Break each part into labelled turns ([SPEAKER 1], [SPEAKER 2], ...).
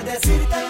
[SPEAKER 1] Por decirte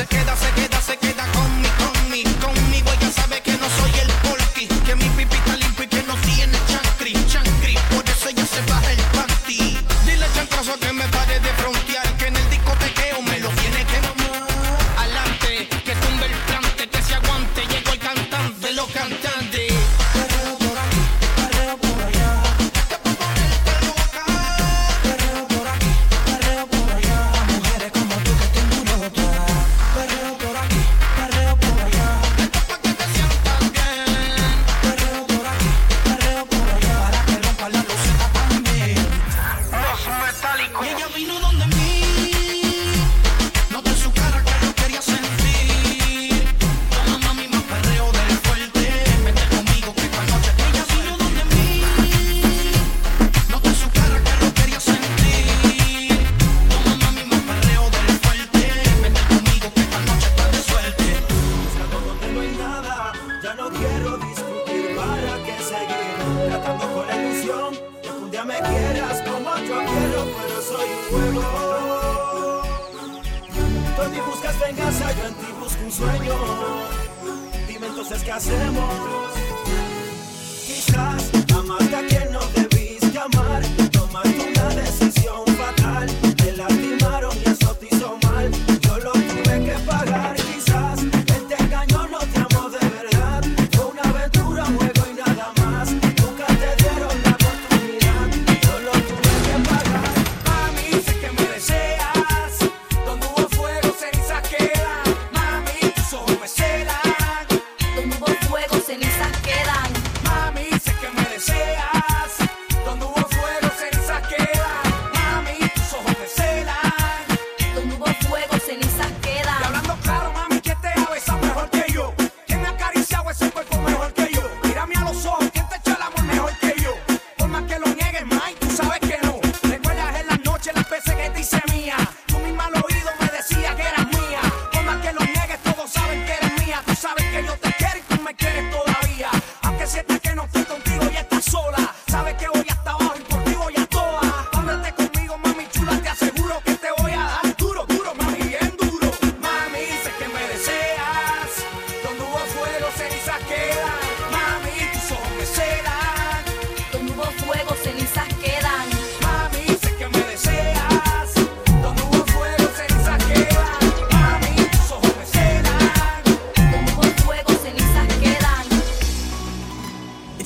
[SPEAKER 1] Se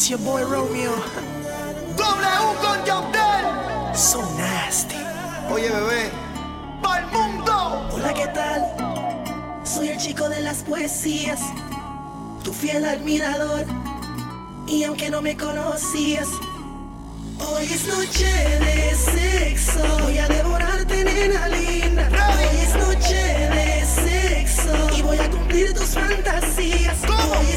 [SPEAKER 2] It's your boy Romeo.
[SPEAKER 3] W con Yandel.
[SPEAKER 2] So nasty.
[SPEAKER 3] Oye, bebé. ¡Pa'l mundo!
[SPEAKER 2] Hola, ¿qué tal? Soy el chico de las poesías. Tu fiel admirador. Y aunque no me conocías. Hoy es noche de sexo, voy a devorarte nena linda. Hoy es noche de sexo y voy a cumplir tus fantasías. Hoy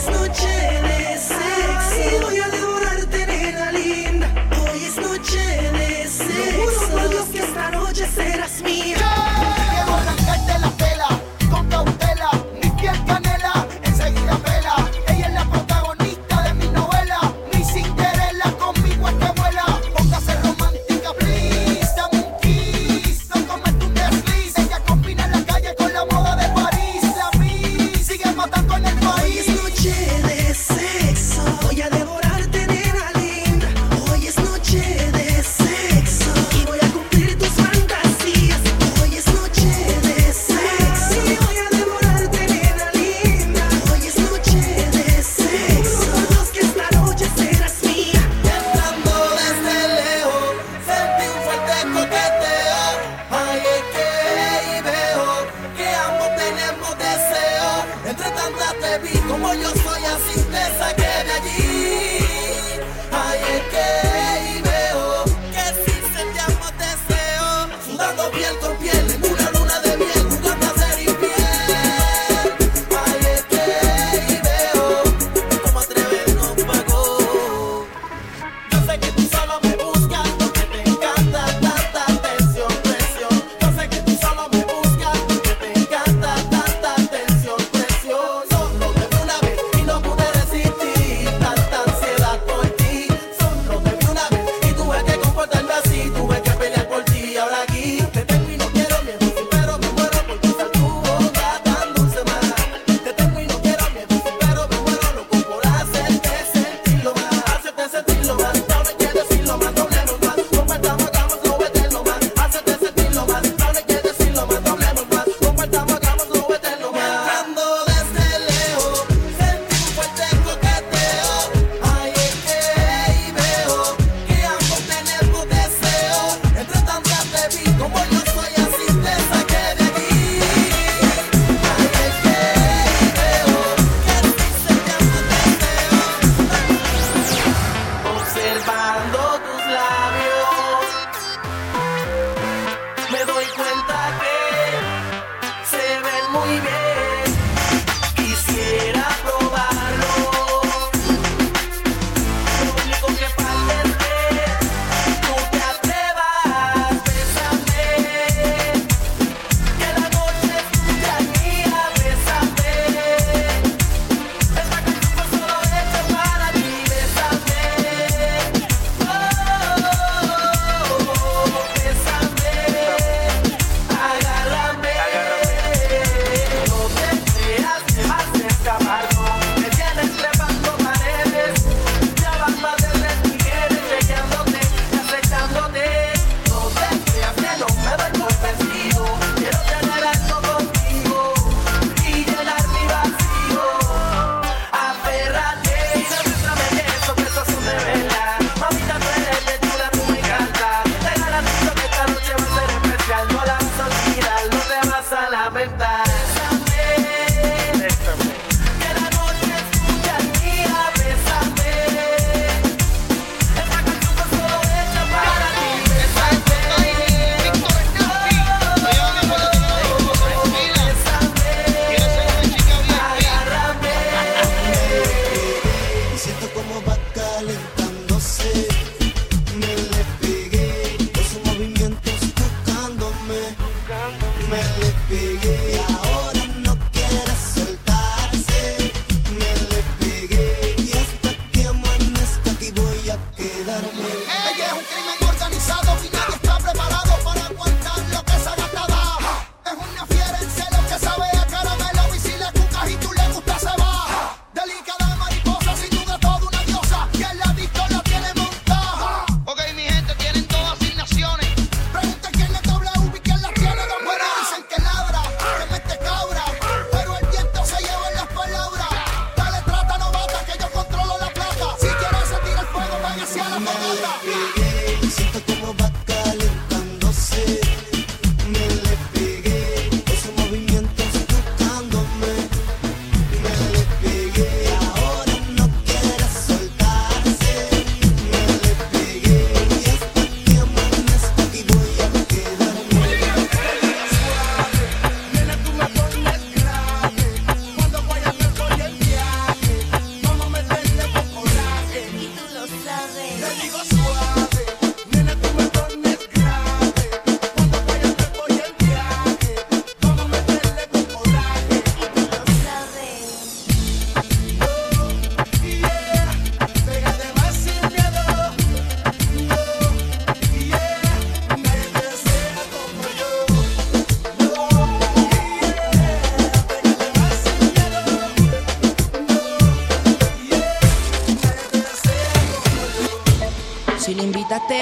[SPEAKER 3] entre tantas te vi, como yo soy así te saqué.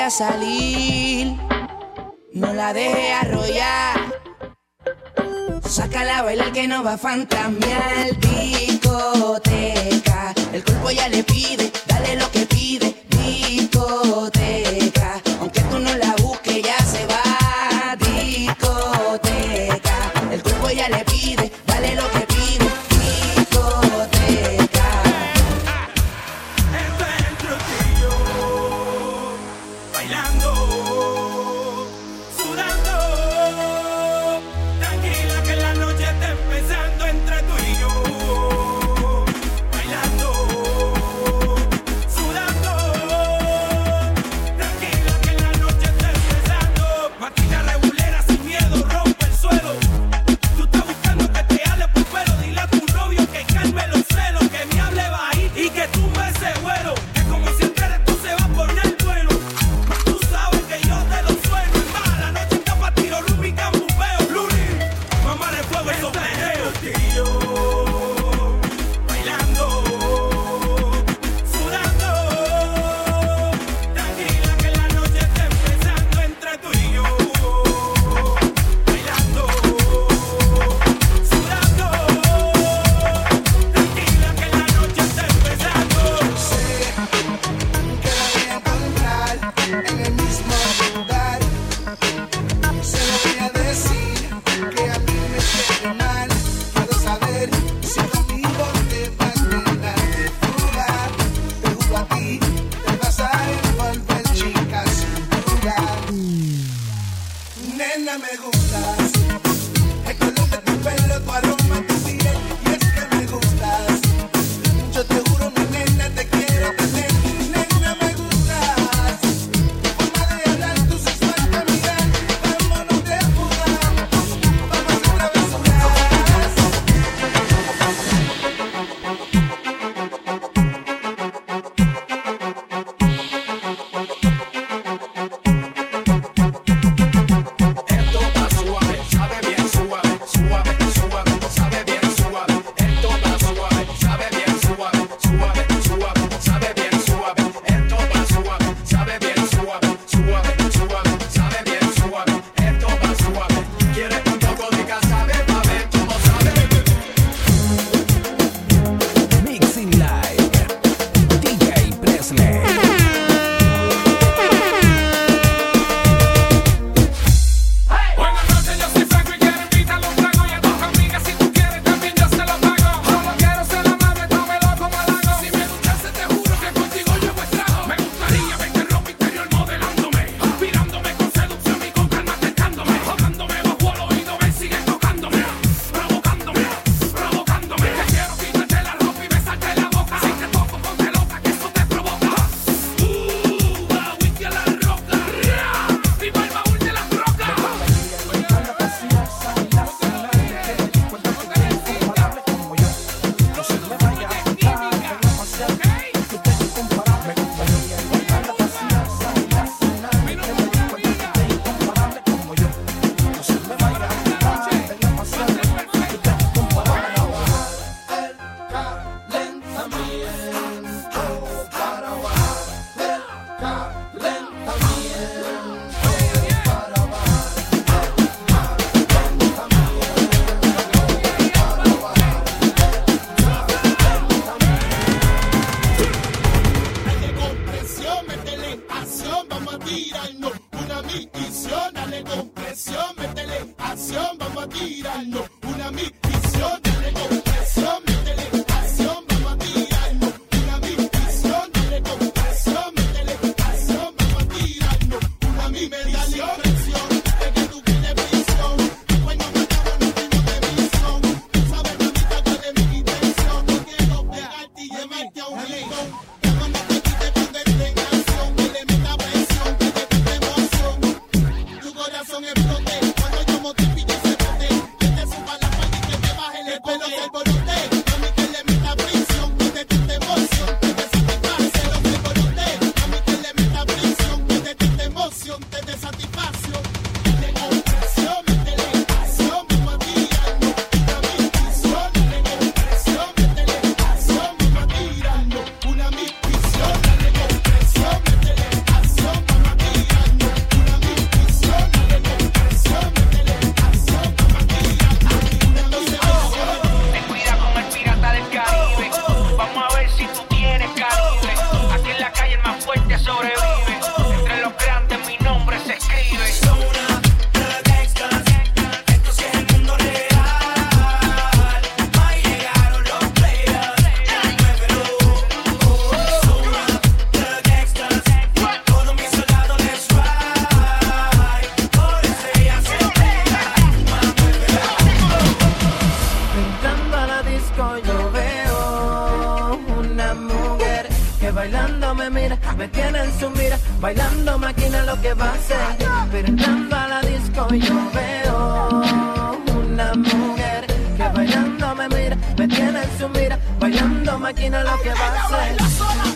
[SPEAKER 4] Salir, no la dejes arrollar. Sácala a bailar que no va a fantamear discoteca. El cuerpo ya le pide, dale lo que
[SPEAKER 5] tirano Bailando máquina lo que va a ser. Pero entrando a la disco yo veo una mujer que bailando me mira, me tiene en su mira. Bailando máquina lo que va a
[SPEAKER 1] ser.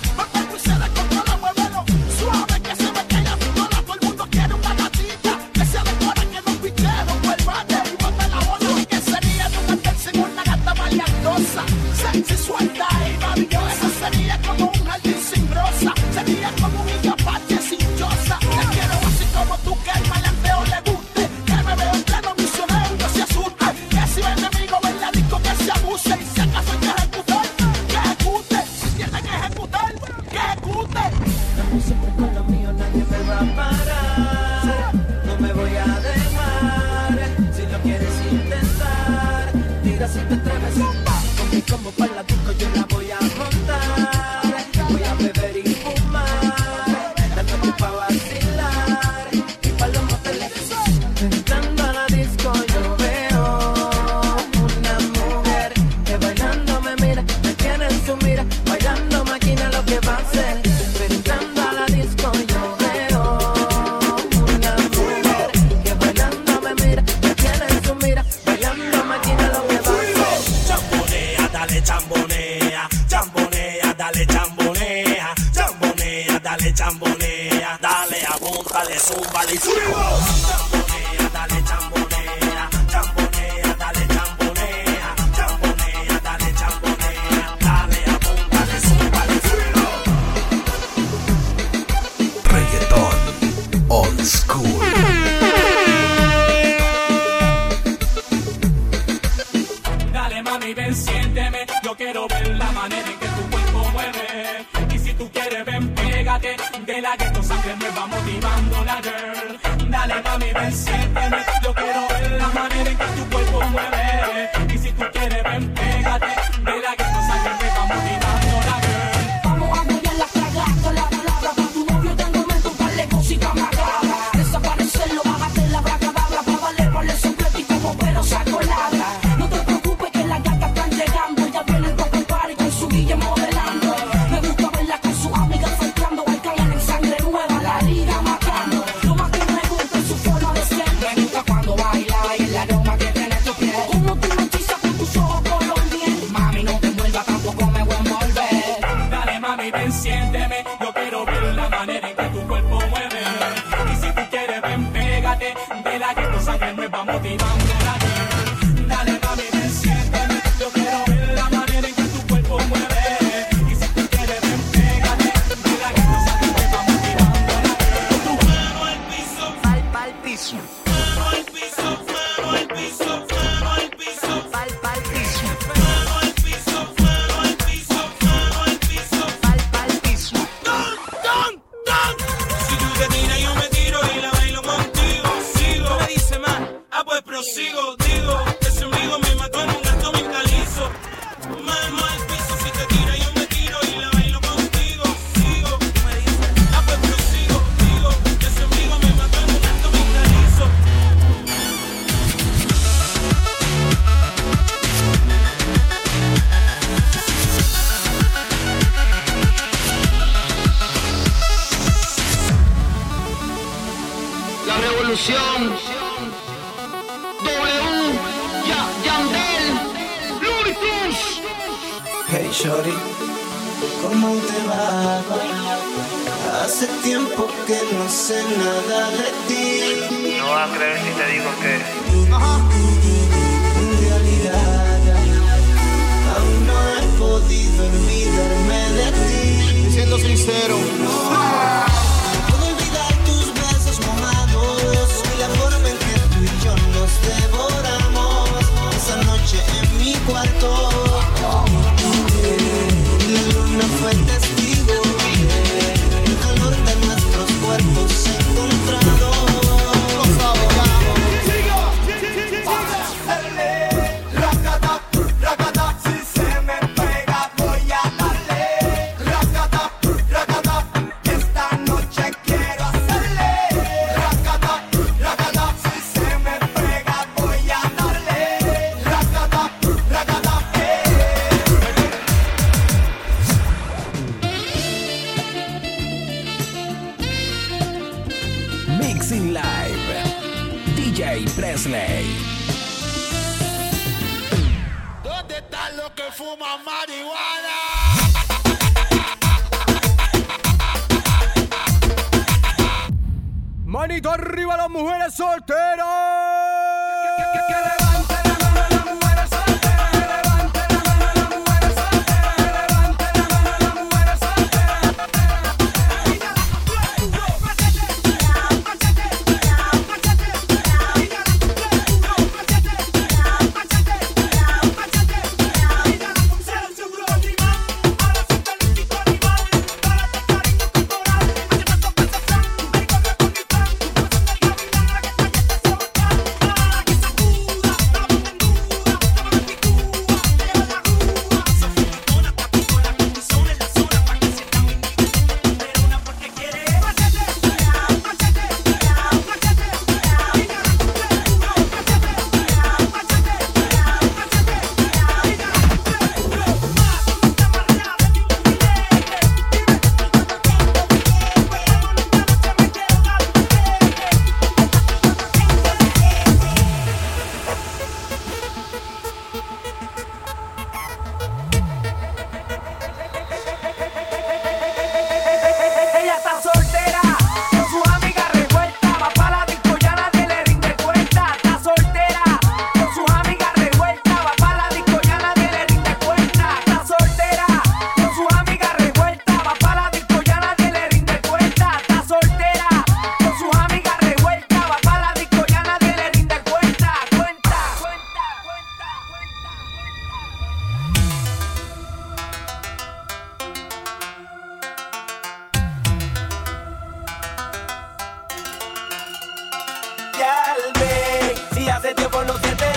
[SPEAKER 6] hace tiempo no
[SPEAKER 2] se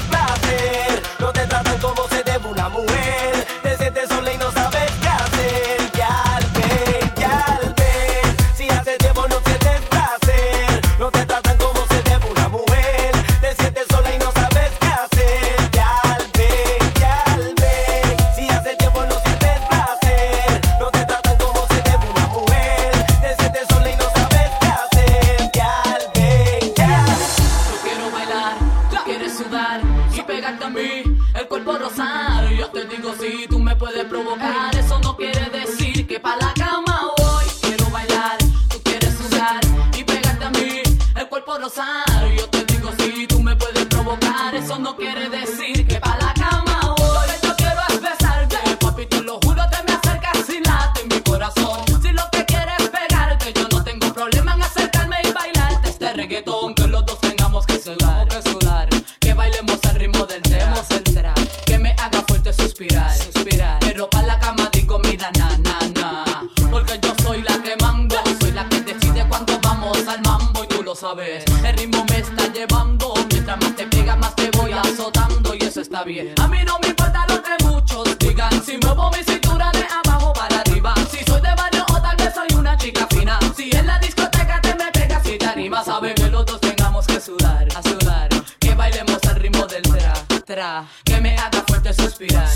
[SPEAKER 2] Que
[SPEAKER 7] me haga fuerte suspirar.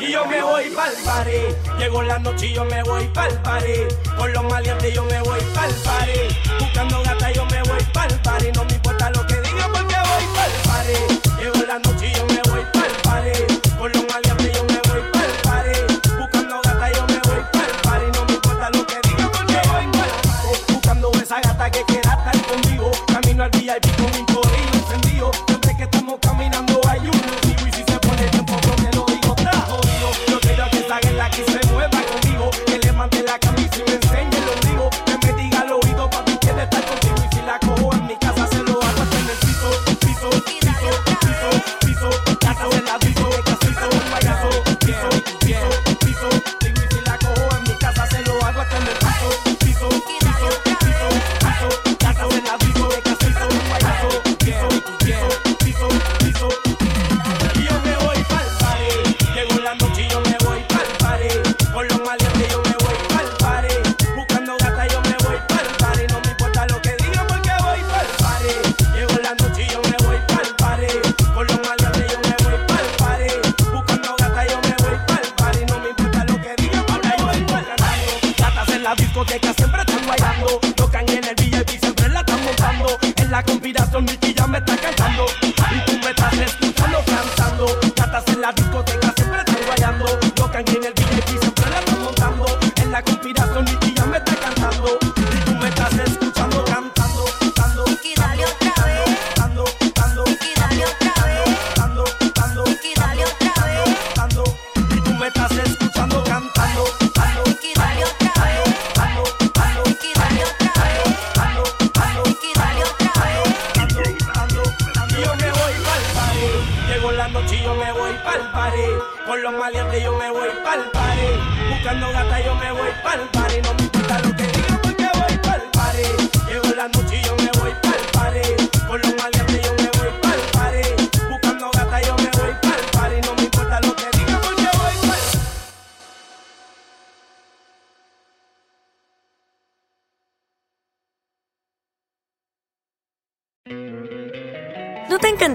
[SPEAKER 7] y yo me voy
[SPEAKER 8] pa'l party. Llegó la noche y yo me voy pa'l party. Con los maleantes yo me voy pa'l party. Buscando gata yo me voy pa'l party. No me importa lo que digan porque voy pa'l party. Llegó la noche y yo me voy pa'l party. Con los maleantes la discoteca.